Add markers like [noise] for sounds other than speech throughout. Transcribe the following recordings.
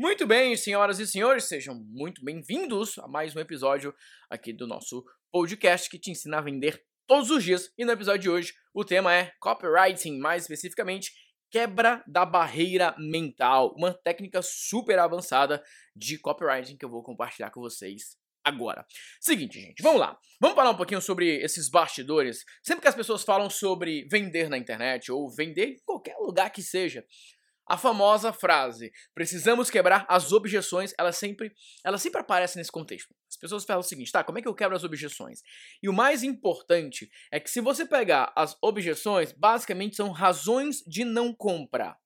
Muito bem, senhoras e senhores, sejam muito bem-vindos a mais um episódio aqui do nosso podcast que te ensina a vender todos os dias. E no episódio de hoje, o tema é copywriting, mais especificamente, quebra da barreira mental, uma técnica super avançada de copywriting que eu vou compartilhar com vocês agora. Seguinte, gente, vamos lá. Vamos falar um pouquinho sobre esses bastidores. Sempre que as pessoas falam sobre vender na internet ou vender em qualquer lugar que seja, a famosa frase "precisamos quebrar as objeções", ela sempre, ela sempre aparece nesse contexto. As pessoas falam o seguinte: "Tá, como é que eu quebro as objeções?". E o mais importante é que se você pegar as objeções, basicamente são razões de não comprar.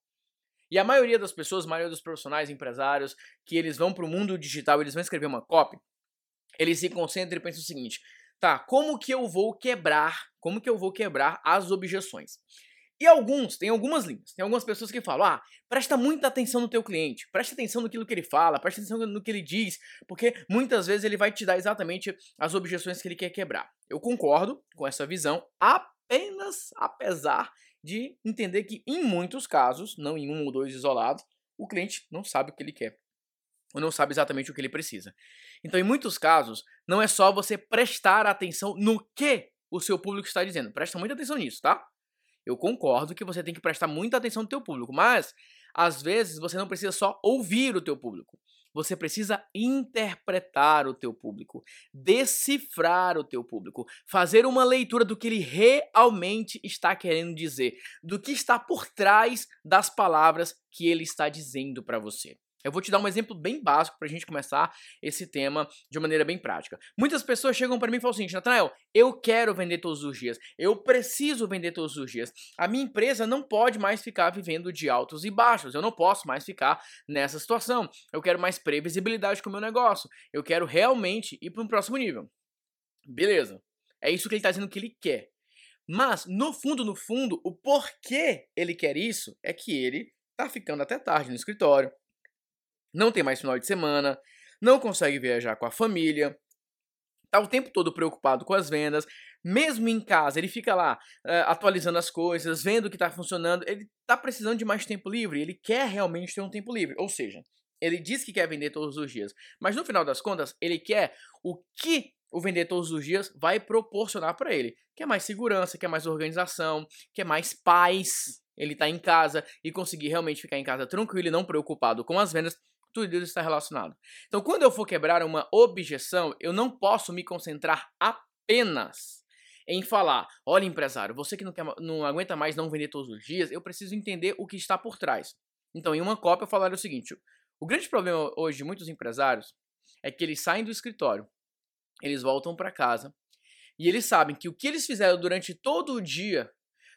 E a maioria das pessoas, a maioria dos profissionais, empresários, que eles vão para o mundo digital, eles vão escrever uma copy, eles se concentram e pensam o seguinte: "Tá, como que eu vou quebrar? Como que eu vou quebrar as objeções?". E alguns, tem algumas linhas, tem algumas pessoas que falam, ah, presta muita atenção no teu cliente, presta atenção no que ele fala, presta atenção no que ele diz, porque muitas vezes ele vai te dar exatamente as objeções que ele quer quebrar. Eu concordo com essa visão, apenas apesar de entender que em muitos casos, não em um ou dois isolados, o cliente não sabe o que ele quer, ou não sabe exatamente o que ele precisa. Então, em muitos casos, não é só você prestar atenção no que o seu público está dizendo. Presta muita atenção nisso, tá? Eu concordo que você tem que prestar muita atenção no teu público, mas às vezes você não precisa só ouvir o teu público. Você precisa interpretar o teu público, decifrar o teu público, fazer uma leitura do que ele realmente está querendo dizer, do que está por trás das palavras que ele está dizendo para você. Eu vou te dar um exemplo bem básico para a gente começar esse tema de uma maneira bem prática. Muitas pessoas chegam para mim e falam assim, Natanael, eu quero vender todos os dias, eu preciso vender todos os dias. A minha empresa não pode mais ficar vivendo de altos e baixos, eu não posso mais ficar nessa situação. Eu quero mais previsibilidade com o meu negócio, eu quero realmente ir para um próximo nível. Beleza, é isso que ele está dizendo que ele quer. Mas, no fundo, no fundo, o porquê ele quer isso é que ele está ficando até tarde no escritório, não tem mais final de semana, não consegue viajar com a família, tá o tempo todo preocupado com as vendas, mesmo em casa, ele fica lá uh, atualizando as coisas, vendo o que está funcionando, ele está precisando de mais tempo livre, ele quer realmente ter um tempo livre, ou seja, ele diz que quer vender todos os dias, mas no final das contas, ele quer o que o vender todos os dias vai proporcionar para ele. Quer mais segurança, quer mais organização, quer mais paz. Ele tá em casa e conseguir realmente ficar em casa tranquilo e não preocupado com as vendas tudo isso está relacionado. Então, quando eu for quebrar uma objeção, eu não posso me concentrar apenas em falar: olha, empresário, você que não, quer, não aguenta mais não vender todos os dias, eu preciso entender o que está por trás. Então, em uma cópia, eu falaria o seguinte: o grande problema hoje de muitos empresários é que eles saem do escritório, eles voltam para casa e eles sabem que o que eles fizeram durante todo o dia,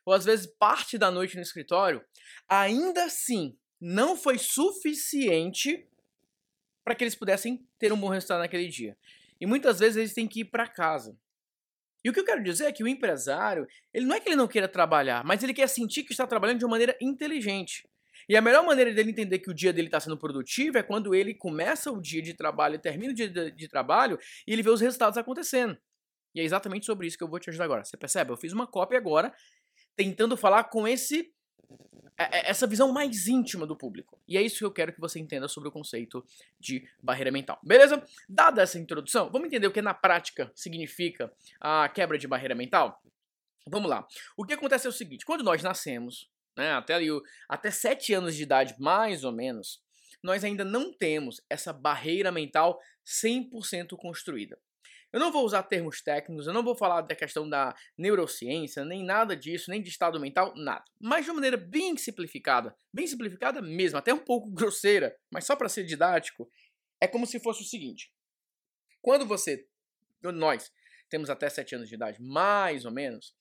ou às vezes parte da noite no escritório, ainda assim não foi suficiente para que eles pudessem ter um bom resultado naquele dia. E muitas vezes eles têm que ir para casa. E o que eu quero dizer é que o empresário, ele não é que ele não queira trabalhar, mas ele quer sentir que está trabalhando de uma maneira inteligente. E a melhor maneira dele entender que o dia dele está sendo produtivo é quando ele começa o dia de trabalho termina o dia de, de trabalho e ele vê os resultados acontecendo. E é exatamente sobre isso que eu vou te ajudar agora. Você percebe? Eu fiz uma cópia agora, tentando falar com esse essa visão mais íntima do público. E é isso que eu quero que você entenda sobre o conceito de barreira mental. Beleza? Dada essa introdução, vamos entender o que na prática significa a quebra de barreira mental? Vamos lá. O que acontece é o seguinte: quando nós nascemos, né, até, ali, até 7 anos de idade, mais ou menos, nós ainda não temos essa barreira mental 100% construída. Eu não vou usar termos técnicos, eu não vou falar da questão da neurociência, nem nada disso, nem de estado mental, nada. Mas de uma maneira bem simplificada, bem simplificada mesmo, até um pouco grosseira, mas só para ser didático, é como se fosse o seguinte: quando você, nós, temos até 7 anos de idade, mais ou menos,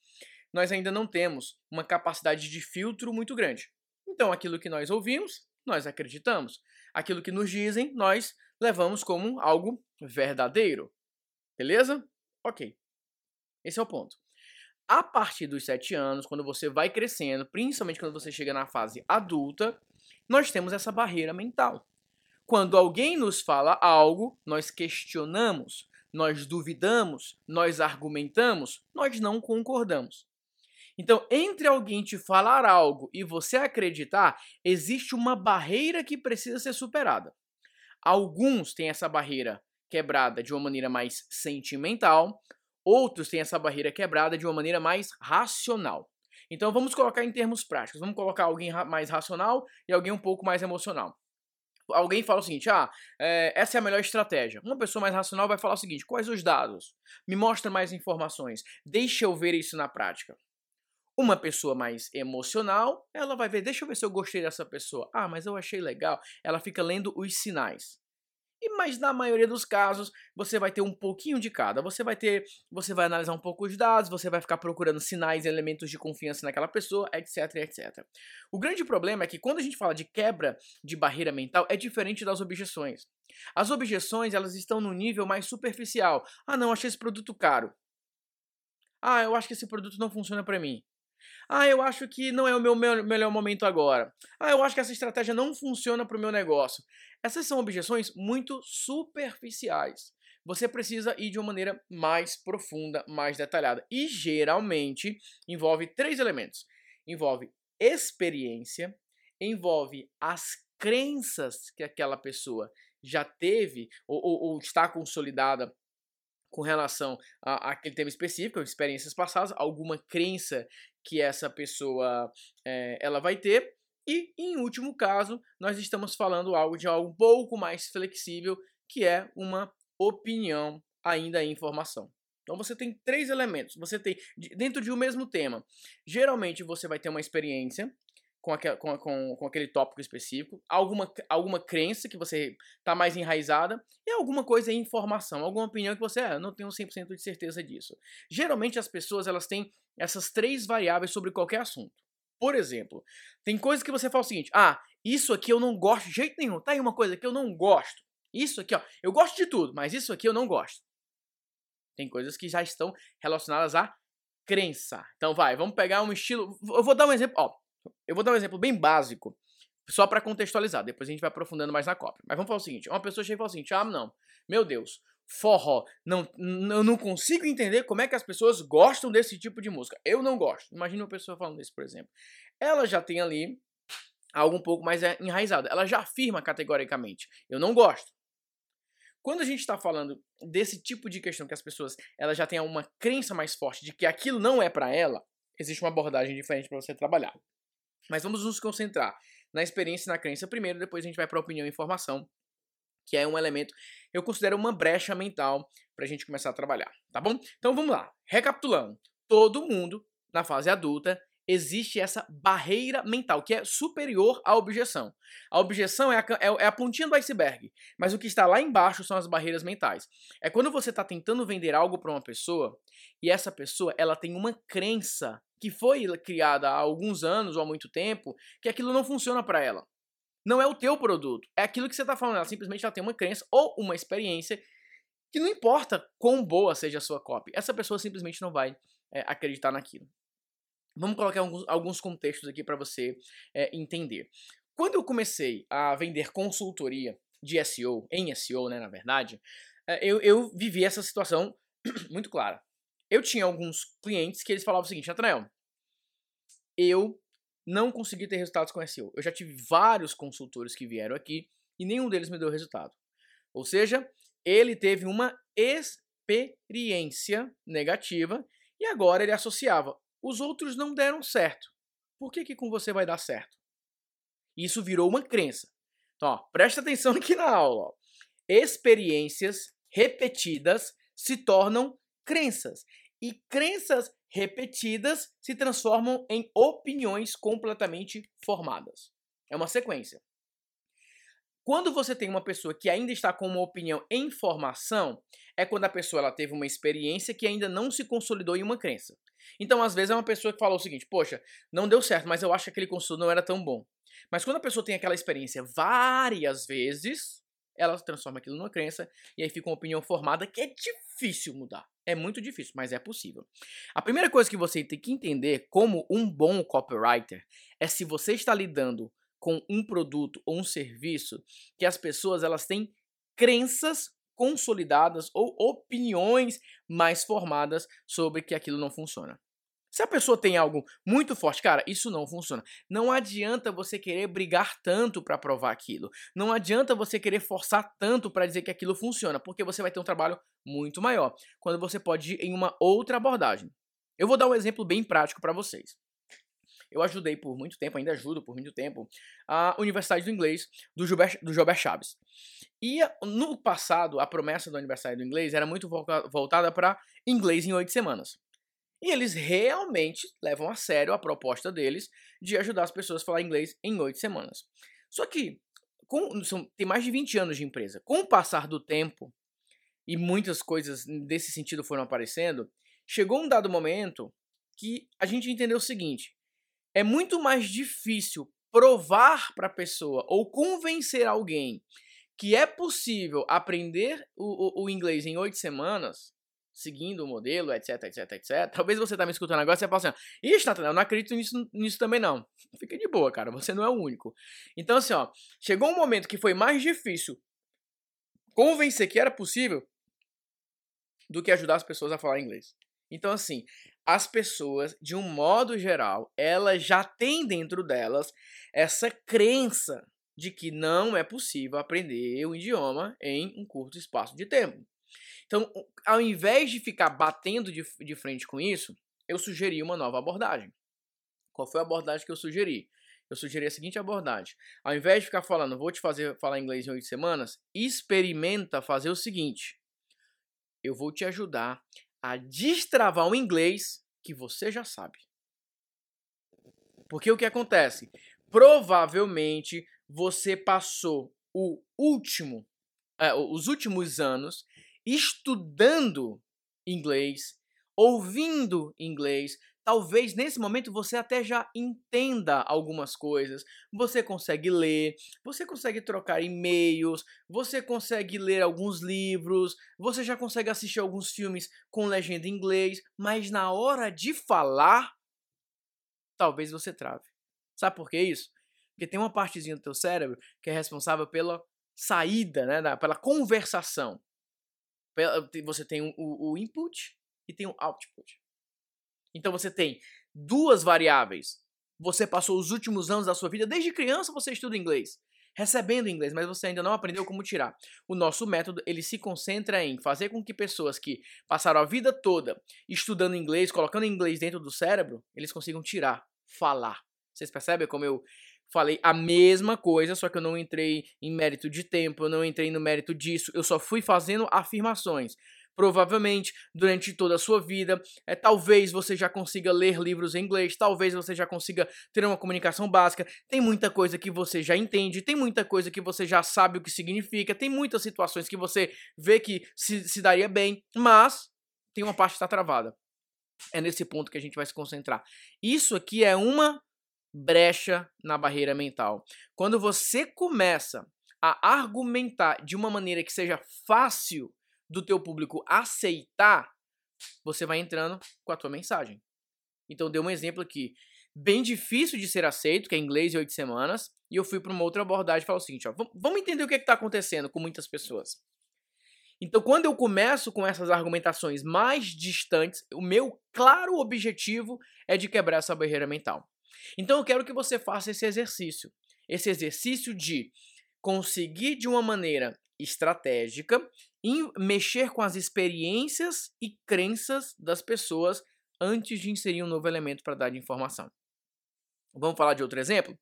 nós ainda não temos uma capacidade de filtro muito grande. Então, aquilo que nós ouvimos, nós acreditamos. Aquilo que nos dizem, nós levamos como algo verdadeiro. Beleza? Ok. Esse é o ponto. A partir dos 7 anos, quando você vai crescendo, principalmente quando você chega na fase adulta, nós temos essa barreira mental. Quando alguém nos fala algo, nós questionamos, nós duvidamos, nós argumentamos, nós não concordamos. Então, entre alguém te falar algo e você acreditar, existe uma barreira que precisa ser superada. Alguns têm essa barreira quebrada de uma maneira mais sentimental, outros têm essa barreira quebrada de uma maneira mais racional. Então vamos colocar em termos práticos. Vamos colocar alguém mais racional e alguém um pouco mais emocional. Alguém fala o seguinte: ah, é, essa é a melhor estratégia. Uma pessoa mais racional vai falar o seguinte: quais os dados? Me mostra mais informações. Deixa eu ver isso na prática. Uma pessoa mais emocional, ela vai ver, deixa eu ver se eu gostei dessa pessoa. Ah, mas eu achei legal. Ela fica lendo os sinais. E mas na maioria dos casos, você vai ter um pouquinho de cada. Você vai ter, você vai analisar um pouco os dados, você vai ficar procurando sinais e elementos de confiança naquela pessoa, etc, etc. O grande problema é que quando a gente fala de quebra de barreira mental, é diferente das objeções. As objeções, elas estão no nível mais superficial. Ah, não, achei esse produto caro. Ah, eu acho que esse produto não funciona para mim. Ah, eu acho que não é o meu melhor momento agora. Ah, eu acho que essa estratégia não funciona para o meu negócio. Essas são objeções muito superficiais. Você precisa ir de uma maneira mais profunda, mais detalhada. E geralmente envolve três elementos: envolve experiência, envolve as crenças que aquela pessoa já teve ou, ou, ou está consolidada com relação a, aquele tema específico, experiências passadas, alguma crença que essa pessoa é, ela vai ter. E, em último caso, nós estamos falando algo de algo um pouco mais flexível, que é uma opinião ainda em informação. Então você tem três elementos. Você tem dentro de um mesmo tema. Geralmente você vai ter uma experiência com, aquel, com, com, com aquele tópico específico, alguma, alguma crença que você está mais enraizada e alguma coisa em informação, alguma opinião que você, ah, não tenho 100% de certeza disso. Geralmente as pessoas elas têm essas três variáveis sobre qualquer assunto. Por exemplo, tem coisas que você fala o seguinte: ah, isso aqui eu não gosto de jeito nenhum. Tá aí uma coisa que eu não gosto. Isso aqui, ó, eu gosto de tudo, mas isso aqui eu não gosto. Tem coisas que já estão relacionadas à crença. Então vai, vamos pegar um estilo. Eu vou dar um exemplo, ó. Eu vou dar um exemplo bem básico, só para contextualizar. Depois a gente vai aprofundando mais na cópia. Mas vamos falar o seguinte: uma pessoa chega e fala o seguinte: ah, não, meu Deus, forró, não, eu não consigo entender como é que as pessoas gostam desse tipo de música. Eu não gosto. Imagina uma pessoa falando isso, por exemplo. Ela já tem ali algo um pouco mais é, enraizado. Ela já afirma categoricamente: eu não gosto. Quando a gente está falando desse tipo de questão que as pessoas ela já têm uma crença mais forte de que aquilo não é para ela, existe uma abordagem diferente para você trabalhar. Mas vamos nos concentrar na experiência e na crença primeiro, depois a gente vai para opinião e informação, que é um elemento, eu considero uma brecha mental para a gente começar a trabalhar, tá bom? Então vamos lá, recapitulando. Todo mundo na fase adulta existe essa barreira mental que é superior à objeção. A objeção é a, é, é a, pontinha do iceberg, mas o que está lá embaixo são as barreiras mentais. É quando você está tentando vender algo para uma pessoa e essa pessoa ela tem uma crença que foi criada há alguns anos ou há muito tempo que aquilo não funciona para ela. Não é o teu produto, é aquilo que você está falando. Ela simplesmente ela tem uma crença ou uma experiência que não importa quão boa seja a sua copy, essa pessoa simplesmente não vai é, acreditar naquilo. Vamos colocar alguns, alguns contextos aqui para você é, entender. Quando eu comecei a vender consultoria de SEO, em SEO, né, na verdade, é, eu, eu vivi essa situação [clears throat] muito clara. Eu tinha alguns clientes que eles falavam o seguinte, Nathanael, eu não consegui ter resultados com SEO. Eu já tive vários consultores que vieram aqui e nenhum deles me deu resultado. Ou seja, ele teve uma experiência negativa e agora ele associava os outros não deram certo. Por que, que com você vai dar certo? Isso virou uma crença. Então, ó, presta atenção [laughs] aqui na aula. Ó. Experiências repetidas se tornam crenças. E crenças repetidas se transformam em opiniões completamente formadas. É uma sequência. Quando você tem uma pessoa que ainda está com uma opinião em formação, é quando a pessoa ela teve uma experiência que ainda não se consolidou em uma crença. Então, às vezes, é uma pessoa que falou o seguinte: Poxa, não deu certo, mas eu acho que aquele consultor não era tão bom. Mas quando a pessoa tem aquela experiência várias vezes, ela transforma aquilo numa crença e aí fica uma opinião formada que é difícil mudar. É muito difícil, mas é possível. A primeira coisa que você tem que entender como um bom copywriter é se você está lidando com um produto ou um serviço que as pessoas elas têm crenças consolidadas ou opiniões mais formadas sobre que aquilo não funciona. Se a pessoa tem algo muito forte, cara, isso não funciona. Não adianta você querer brigar tanto para provar aquilo. Não adianta você querer forçar tanto para dizer que aquilo funciona, porque você vai ter um trabalho muito maior, quando você pode ir em uma outra abordagem. Eu vou dar um exemplo bem prático para vocês. Eu ajudei por muito tempo, ainda ajudo por muito tempo, a Universidade do Inglês do Gilbert, do Gilbert Chaves. E no passado, a promessa da Universidade do Inglês era muito voltada para inglês em oito semanas. E eles realmente levam a sério a proposta deles de ajudar as pessoas a falar inglês em oito semanas. Só que com, são, tem mais de 20 anos de empresa. Com o passar do tempo, e muitas coisas desse sentido foram aparecendo, chegou um dado momento que a gente entendeu o seguinte: é muito mais difícil provar para a pessoa ou convencer alguém que é possível aprender o, o, o inglês em oito semanas seguindo o modelo, etc, etc, etc. Talvez você tá me escutando agora e você fala assim, ixi, Natanael, eu não acredito nisso, nisso também não. [laughs] Fica de boa, cara, você não é o único. Então, assim, ó, chegou um momento que foi mais difícil convencer que era possível do que ajudar as pessoas a falar inglês. Então, assim, as pessoas, de um modo geral, elas já têm dentro delas essa crença de que não é possível aprender o idioma em um curto espaço de tempo. Então, ao invés de ficar batendo de, de frente com isso, eu sugeri uma nova abordagem. Qual foi a abordagem que eu sugeri? Eu sugeri a seguinte abordagem. Ao invés de ficar falando, vou te fazer falar inglês em oito semanas, experimenta fazer o seguinte. Eu vou te ajudar a destravar o inglês que você já sabe. Porque o que acontece? Provavelmente você passou o último, é, os últimos anos estudando inglês, ouvindo inglês. Talvez nesse momento você até já entenda algumas coisas. Você consegue ler, você consegue trocar e-mails, você consegue ler alguns livros, você já consegue assistir alguns filmes com legenda em inglês, mas na hora de falar, talvez você trave. Sabe por que isso? Porque tem uma partezinha do teu cérebro que é responsável pela saída, né, pela conversação. Você tem o, o input e tem o output. Então você tem duas variáveis. Você passou os últimos anos da sua vida, desde criança você estuda inglês, recebendo inglês, mas você ainda não aprendeu como tirar. O nosso método, ele se concentra em fazer com que pessoas que passaram a vida toda estudando inglês, colocando inglês dentro do cérebro, eles consigam tirar, falar. Vocês percebem como eu falei a mesma coisa, só que eu não entrei em mérito de tempo, eu não entrei no mérito disso, eu só fui fazendo afirmações. Provavelmente, durante toda a sua vida, é, talvez você já consiga ler livros em inglês, talvez você já consiga ter uma comunicação básica. Tem muita coisa que você já entende, tem muita coisa que você já sabe o que significa, tem muitas situações que você vê que se, se daria bem, mas tem uma parte que está travada. É nesse ponto que a gente vai se concentrar. Isso aqui é uma brecha na barreira mental. Quando você começa a argumentar de uma maneira que seja fácil do teu público aceitar, você vai entrando com a tua mensagem. Então, dei um exemplo aqui, bem difícil de ser aceito, que é inglês e oito semanas, e eu fui para uma outra abordagem e falei o seguinte, ó, vamos entender o que é está acontecendo com muitas pessoas. Então, quando eu começo com essas argumentações mais distantes, o meu claro objetivo é de quebrar essa barreira mental. Então eu quero que você faça esse exercício. Esse exercício de conseguir de uma maneira estratégica mexer com as experiências e crenças das pessoas antes de inserir um novo elemento para dar de informação. Vamos falar de outro exemplo?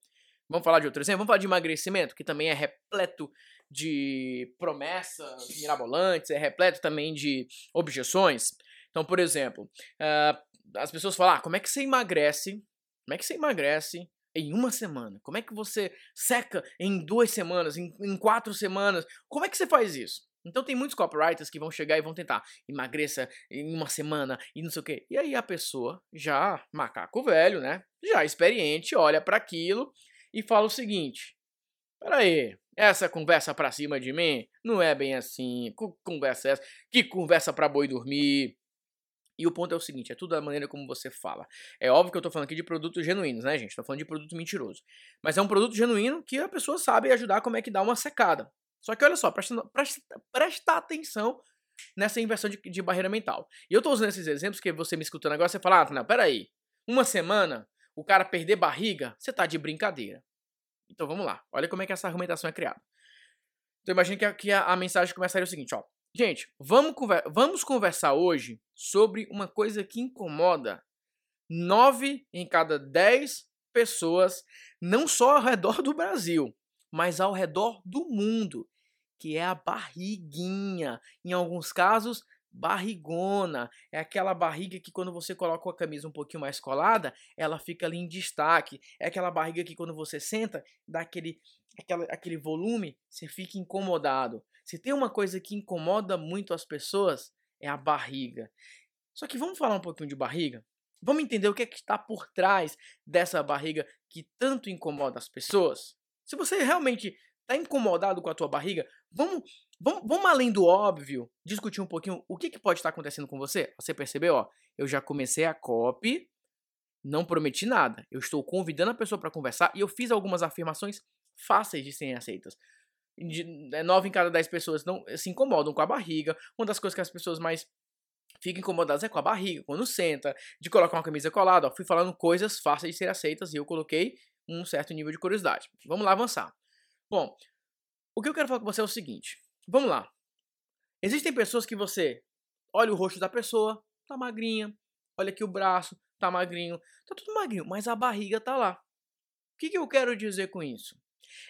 Vamos falar de outro exemplo? Vamos falar de emagrecimento, que também é repleto de promessas mirabolantes, é repleto também de objeções. Então, por exemplo, uh, as pessoas falam: ah, como é que você emagrece como é que você emagrece em uma semana? Como é que você seca em duas semanas, em, em quatro semanas? Como é que você faz isso? Então tem muitos copywriters que vão chegar e vão tentar emagreça em uma semana e não sei o quê. E aí a pessoa, já macaco velho, né? Já experiente, olha para aquilo e fala o seguinte: Peraí, essa conversa pra cima de mim não é bem assim. Que conversa é essa? Que conversa pra boi dormir? E o ponto é o seguinte, é tudo da maneira como você fala. É óbvio que eu tô falando aqui de produtos genuínos, né, gente? Tô falando de produto mentiroso. Mas é um produto genuíno que a pessoa sabe ajudar como é que dá uma secada. Só que olha só, presta, presta, presta atenção nessa inversão de, de, barreira mental. E eu tô usando esses exemplos que você me escutando agora, você fala, ah, não, peraí. Uma semana, o cara perder barriga, você tá de brincadeira. Então vamos lá, olha como é que essa argumentação é criada. Então imagine que, a, que a, a mensagem começaria o seguinte, ó. Gente, vamos, conver vamos conversar hoje sobre uma coisa que incomoda nove em cada dez pessoas, não só ao redor do Brasil, mas ao redor do mundo, que é a barriguinha. Em alguns casos, barrigona. É aquela barriga que quando você coloca a camisa um pouquinho mais colada, ela fica ali em destaque. É aquela barriga que quando você senta, dá aquele, aquela, aquele volume, você fica incomodado. Se tem uma coisa que incomoda muito as pessoas, é a barriga. Só que vamos falar um pouquinho de barriga? Vamos entender o que, é que está por trás dessa barriga que tanto incomoda as pessoas? Se você realmente está incomodado com a tua barriga, vamos, vamos, vamos além do óbvio, discutir um pouquinho o que, que pode estar acontecendo com você. Você percebeu? Ó, eu já comecei a copy, não prometi nada. Eu estou convidando a pessoa para conversar e eu fiz algumas afirmações fáceis de serem aceitas. É, nove em cada dez pessoas não se incomodam com a barriga. Uma das coisas que as pessoas mais ficam incomodadas é com a barriga, quando senta, de colocar uma camisa colada. Ó, fui falando coisas fáceis de serem aceitas e eu coloquei um certo nível de curiosidade. Vamos lá avançar. Bom, o que eu quero falar com você é o seguinte. Vamos lá. Existem pessoas que você olha o rosto da pessoa, tá magrinha, olha aqui o braço, tá magrinho, tá tudo magrinho, mas a barriga tá lá. O que, que eu quero dizer com isso?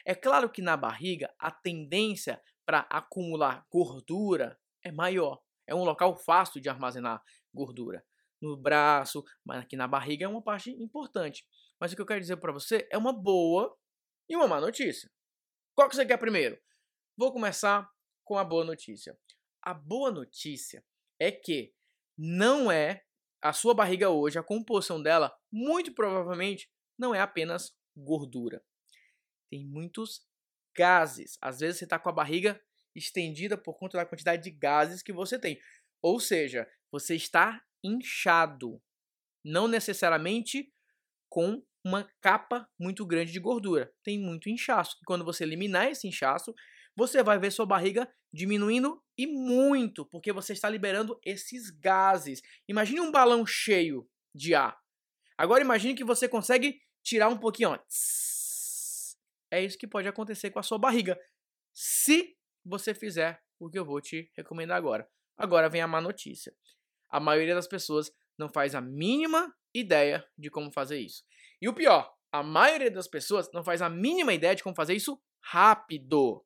É claro que na barriga a tendência para acumular gordura é maior. É um local fácil de armazenar gordura. No braço, mas aqui na barriga é uma parte importante. Mas o que eu quero dizer para você é uma boa e uma má notícia. Qual que você quer primeiro? Vou começar com a boa notícia. A boa notícia é que não é a sua barriga hoje, a composição dela, muito provavelmente não é apenas gordura. Tem muitos gases. Às vezes você está com a barriga estendida por conta da quantidade de gases que você tem. Ou seja, você está inchado. Não necessariamente com uma capa muito grande de gordura. Tem muito inchaço. E quando você eliminar esse inchaço, você vai ver sua barriga diminuindo e muito, porque você está liberando esses gases. Imagine um balão cheio de ar. Agora imagine que você consegue tirar um pouquinho, ó. É isso que pode acontecer com a sua barriga. Se você fizer o que eu vou te recomendar agora. Agora vem a má notícia. A maioria das pessoas não faz a mínima ideia de como fazer isso. E o pior, a maioria das pessoas não faz a mínima ideia de como fazer isso rápido.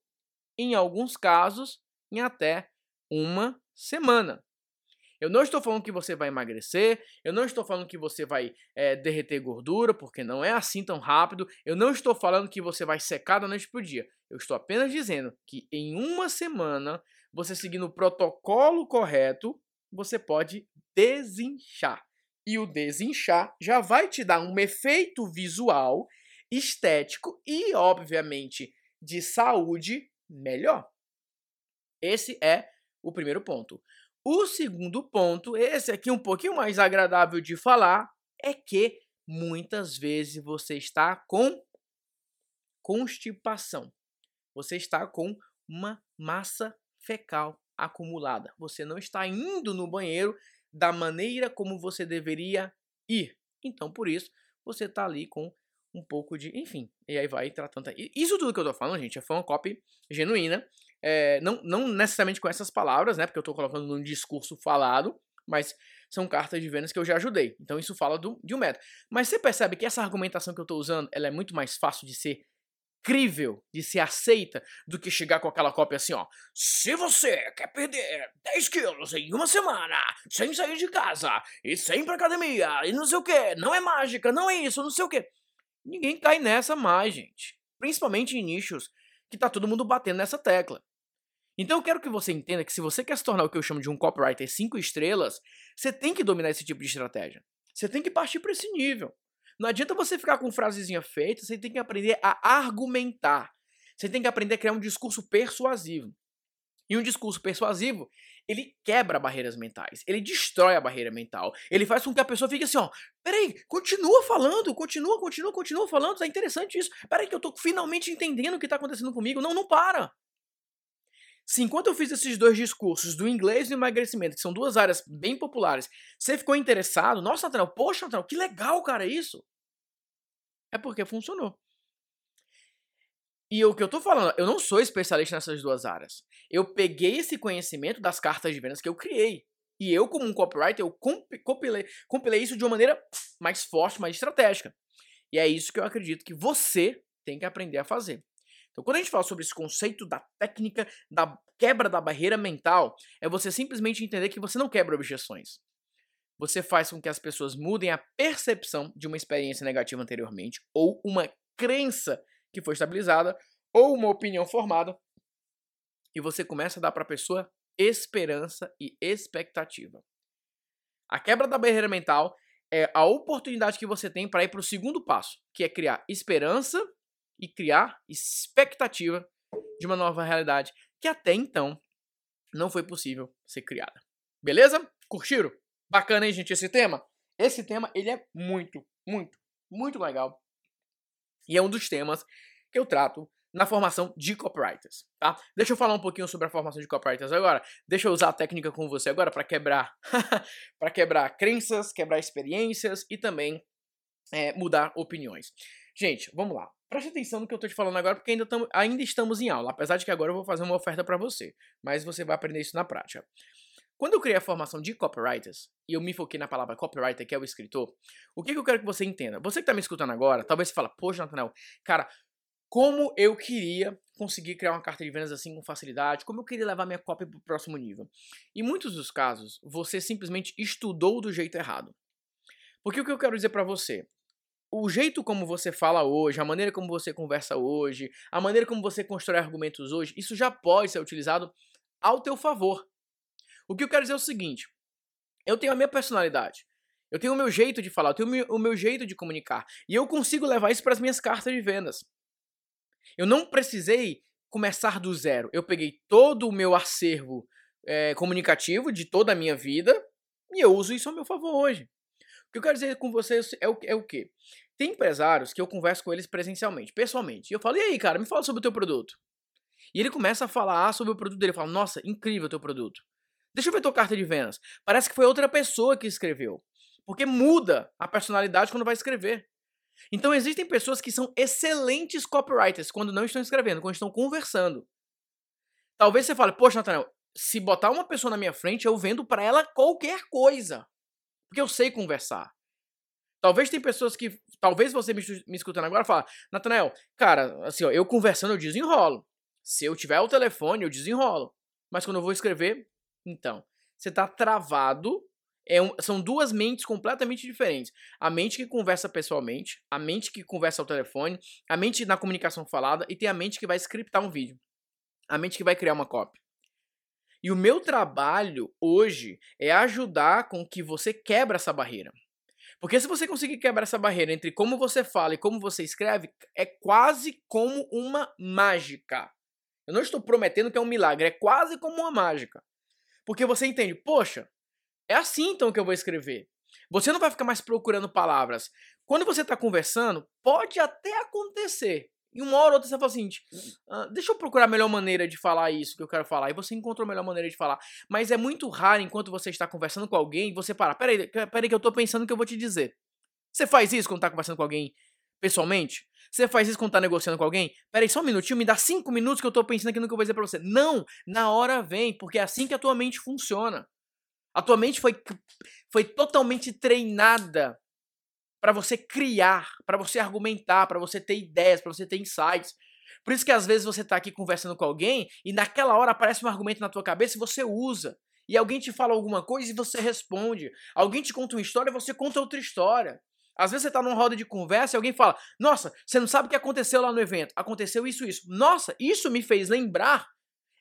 Em alguns casos, em até uma semana. Eu não estou falando que você vai emagrecer, eu não estou falando que você vai é, derreter gordura, porque não é assim tão rápido. Eu não estou falando que você vai secar da noite para o dia. Eu estou apenas dizendo que em uma semana, você seguindo o protocolo correto, você pode desinchar. E o desinchar já vai te dar um efeito visual, estético e, obviamente, de saúde melhor. Esse é o primeiro ponto. O segundo ponto, esse aqui um pouquinho mais agradável de falar, é que muitas vezes você está com constipação. Você está com uma massa fecal acumulada. Você não está indo no banheiro da maneira como você deveria ir. Então, por isso, você está ali com um pouco de. Enfim, e aí vai tratando. Isso tudo que eu tô falando, gente, foi uma copy genuína. É, não, não necessariamente com essas palavras, né? Porque eu tô colocando num discurso falado, mas são cartas de Vênus que eu já ajudei. Então isso fala do, de um método. Mas você percebe que essa argumentação que eu tô usando, ela é muito mais fácil de ser crível, de ser aceita, do que chegar com aquela cópia assim, ó. Se você quer perder 10 quilos em uma semana, sem sair de casa, e sem ir pra academia, e não sei o que, não é mágica, não é isso, não sei o que. Ninguém cai nessa mais, gente. Principalmente em nichos que tá todo mundo batendo nessa tecla. Então eu quero que você entenda que se você quer se tornar o que eu chamo de um copywriter 5 estrelas, você tem que dominar esse tipo de estratégia. Você tem que partir para esse nível. Não adianta você ficar com frasezinha feita, você tem que aprender a argumentar. Você tem que aprender a criar um discurso persuasivo. E um discurso persuasivo, ele quebra barreiras mentais, ele destrói a barreira mental, ele faz com que a pessoa fique assim, ó, peraí, continua falando, continua, continua, continua falando, tá interessante isso, peraí que eu tô finalmente entendendo o que tá acontecendo comigo, não, não para. Se enquanto eu fiz esses dois discursos do inglês e do emagrecimento, que são duas áreas bem populares, você ficou interessado, nossa, Nathaniel, poxa, Nathaniel, que legal, cara, isso. É porque funcionou. E o que eu tô falando, eu não sou especialista nessas duas áreas. Eu peguei esse conhecimento das cartas de vendas que eu criei. E eu, como um copywriter, eu compilei, compilei isso de uma maneira mais forte, mais estratégica. E é isso que eu acredito que você tem que aprender a fazer. Então, quando a gente fala sobre esse conceito da técnica da quebra da barreira mental, é você simplesmente entender que você não quebra objeções. Você faz com que as pessoas mudem a percepção de uma experiência negativa anteriormente, ou uma crença que foi estabilizada, ou uma opinião formada, e você começa a dar para a pessoa esperança e expectativa. A quebra da barreira mental é a oportunidade que você tem para ir para o segundo passo, que é criar esperança e criar expectativa de uma nova realidade que até então não foi possível ser criada. Beleza? Curtiram? Bacana, hein, gente, esse tema? Esse tema, ele é muito, muito, muito legal. E é um dos temas que eu trato na formação de copywriters, tá? Deixa eu falar um pouquinho sobre a formação de copywriters agora. Deixa eu usar a técnica com você agora para quebrar, [laughs] para quebrar crenças, quebrar experiências e também é, mudar opiniões. Gente, vamos lá. Preste atenção no que eu tô te falando agora, porque ainda, tamo, ainda estamos em aula. Apesar de que agora eu vou fazer uma oferta para você. Mas você vai aprender isso na prática. Quando eu criei a formação de copywriters, e eu me foquei na palavra copywriter, que é o escritor, o que, que eu quero que você entenda? Você que está me escutando agora, talvez você fala, poxa, Nathanael, cara, como eu queria conseguir criar uma carta de vendas assim com facilidade, como eu queria levar minha cópia para o próximo nível. Em muitos dos casos, você simplesmente estudou do jeito errado. Porque o que eu quero dizer para você? O jeito como você fala hoje, a maneira como você conversa hoje, a maneira como você constrói argumentos hoje, isso já pode ser utilizado ao teu favor. O que eu quero dizer é o seguinte: eu tenho a minha personalidade. Eu tenho o meu jeito de falar, eu tenho o meu jeito de comunicar. E eu consigo levar isso para as minhas cartas de vendas. Eu não precisei começar do zero. Eu peguei todo o meu acervo é, comunicativo de toda a minha vida e eu uso isso a meu favor hoje. O que eu quero dizer com vocês é o, é o quê? Tem empresários que eu converso com eles presencialmente, pessoalmente. E eu falo, e aí, cara, me fala sobre o teu produto. E ele começa a falar sobre o produto dele. Eu falo, nossa, incrível o teu produto. Deixa eu ver tua carta de vendas. Parece que foi outra pessoa que escreveu. Porque muda a personalidade quando vai escrever. Então existem pessoas que são excelentes copywriters quando não estão escrevendo, quando estão conversando. Talvez você fale, poxa, Nathaniel, se botar uma pessoa na minha frente, eu vendo para ela qualquer coisa. Porque eu sei conversar. Talvez tem pessoas que, talvez você me, me escutando agora, fala, Nathanael, cara, assim, ó, eu conversando eu desenrolo. Se eu tiver o telefone, eu desenrolo. Mas quando eu vou escrever, então, você tá travado é um, são duas mentes completamente diferentes. A mente que conversa pessoalmente, a mente que conversa ao telefone, a mente na comunicação falada e tem a mente que vai scriptar um vídeo. A mente que vai criar uma cópia. E o meu trabalho hoje é ajudar com que você quebre essa barreira. Porque se você conseguir quebrar essa barreira entre como você fala e como você escreve, é quase como uma mágica. Eu não estou prometendo que é um milagre, é quase como uma mágica. Porque você entende, poxa, é assim então que eu vou escrever. Você não vai ficar mais procurando palavras. Quando você está conversando, pode até acontecer. E uma hora ou outra você fala assim: ah, deixa eu procurar a melhor maneira de falar isso que eu quero falar. E você encontrou a melhor maneira de falar. Mas é muito raro enquanto você está conversando com alguém, você parar. Peraí, peraí que eu estou pensando o que eu vou te dizer. Você faz isso quando está conversando com alguém pessoalmente? Você faz isso quando está negociando com alguém? Peraí, só um minutinho, me dá cinco minutos que eu estou pensando aqui no que eu vou dizer para você. Não, na hora vem, porque é assim que a tua mente funciona. A tua mente foi, foi totalmente treinada para você criar, para você argumentar, para você ter ideias, para você ter insights. Por isso que às vezes você está aqui conversando com alguém e naquela hora aparece um argumento na tua cabeça e você usa. E alguém te fala alguma coisa e você responde. Alguém te conta uma história e você conta outra história. Às vezes você está numa roda de conversa e alguém fala: Nossa, você não sabe o que aconteceu lá no evento. Aconteceu isso, isso. Nossa, isso me fez lembrar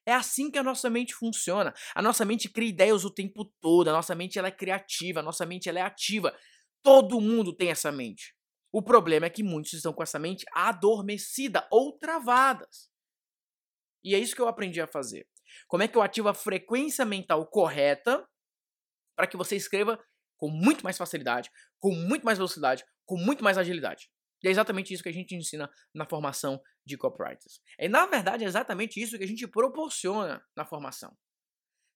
é assim que a nossa mente funciona. A nossa mente cria ideias o tempo todo, a nossa mente ela é criativa, a nossa mente ela é ativa. Todo mundo tem essa mente. O problema é que muitos estão com essa mente adormecida ou travadas. E é isso que eu aprendi a fazer. Como é que eu ativo a frequência mental correta para que você escreva com muito mais facilidade, com muito mais velocidade, com muito mais agilidade. E é exatamente isso que a gente ensina na formação de copywriters. É, na verdade, é exatamente isso que a gente proporciona na formação.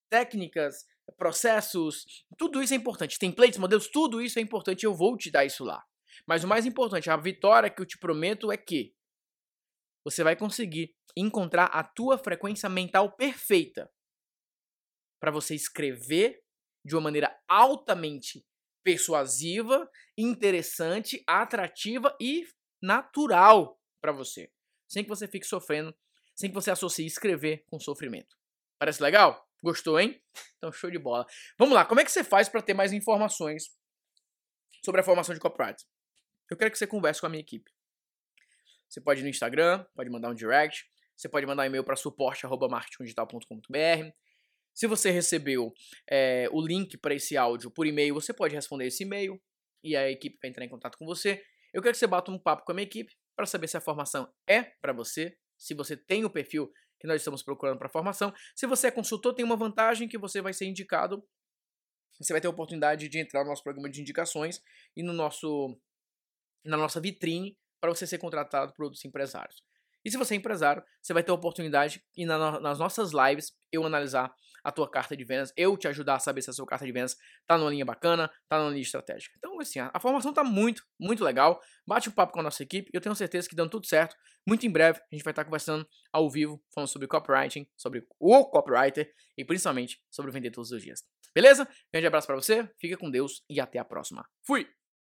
Técnicas, processos, tudo isso é importante. Templates, modelos, tudo isso é importante. Eu vou te dar isso lá. Mas o mais importante, a vitória que eu te prometo é que você vai conseguir encontrar a tua frequência mental perfeita para você escrever de uma maneira altamente persuasiva, interessante, atrativa e natural para você, sem que você fique sofrendo, sem que você associe escrever com sofrimento. Parece legal? Gostou, hein? [laughs] Então show de bola. Vamos lá, como é que você faz para ter mais informações sobre a formação de copyright? Eu quero que você converse com a minha equipe. Você pode ir no Instagram, pode mandar um direct, você pode mandar um e-mail para suporte@marketingdigital.com.br. Se você recebeu é, o link para esse áudio por e-mail, você pode responder esse e-mail e a equipe vai entrar em contato com você. Eu quero que você bata um papo com a minha equipe para saber se a formação é para você, se você tem o perfil que nós estamos procurando para a formação. Se você é consultor, tem uma vantagem que você vai ser indicado, você vai ter a oportunidade de entrar no nosso programa de indicações e no nosso na nossa vitrine para você ser contratado por outros empresários. E se você é empresário, você vai ter a oportunidade e na, nas nossas lives eu analisar a tua carta de vendas, eu te ajudar a saber se a sua carta de vendas tá numa linha bacana, tá numa linha estratégica. Então, assim, a, a formação tá muito, muito legal. Bate um papo com a nossa equipe, eu tenho certeza que dando tudo certo, muito em breve a gente vai estar conversando ao vivo, falando sobre copywriting, sobre o copywriter e principalmente sobre vender todos os dias. Beleza? Grande abraço para você, fica com Deus e até a próxima. Fui!